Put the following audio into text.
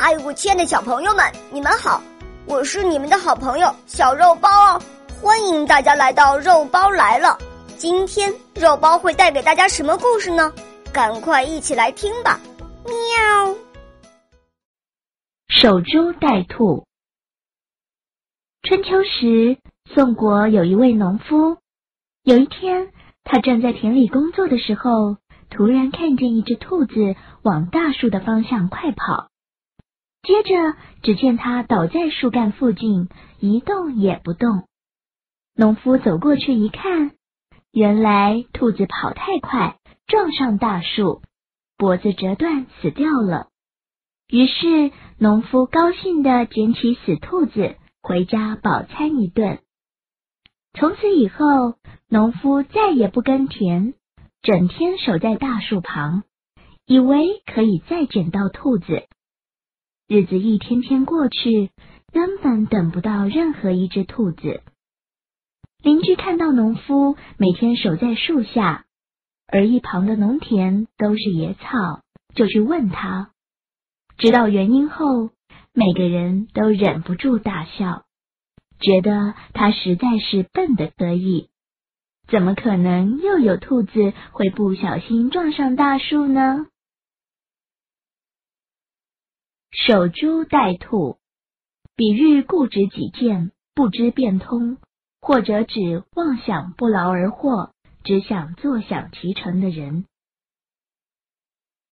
嗨，我亲爱的小朋友们，你们好！我是你们的好朋友小肉包哦，欢迎大家来到肉包来了。今天肉包会带给大家什么故事呢？赶快一起来听吧！喵。守株待兔。春秋时，宋国有一位农夫，有一天，他正在田里工作的时候，突然看见一只兔子往大树的方向快跑。接着，只见它倒在树干附近，一动也不动。农夫走过去一看，原来兔子跑太快，撞上大树，脖子折断，死掉了。于是，农夫高兴地捡起死兔子，回家饱餐一顿。从此以后，农夫再也不耕田，整天守在大树旁，以为可以再捡到兔子。日子一天天过去，根本等不到任何一只兔子。邻居看到农夫每天守在树下，而一旁的农田都是野草，就去问他。知道原因后，每个人都忍不住大笑，觉得他实在是笨的可以。怎么可能又有兔子会不小心撞上大树呢？守株待兔，比喻固执己见、不知变通，或者指妄想不劳而获、只想坐享其成的人。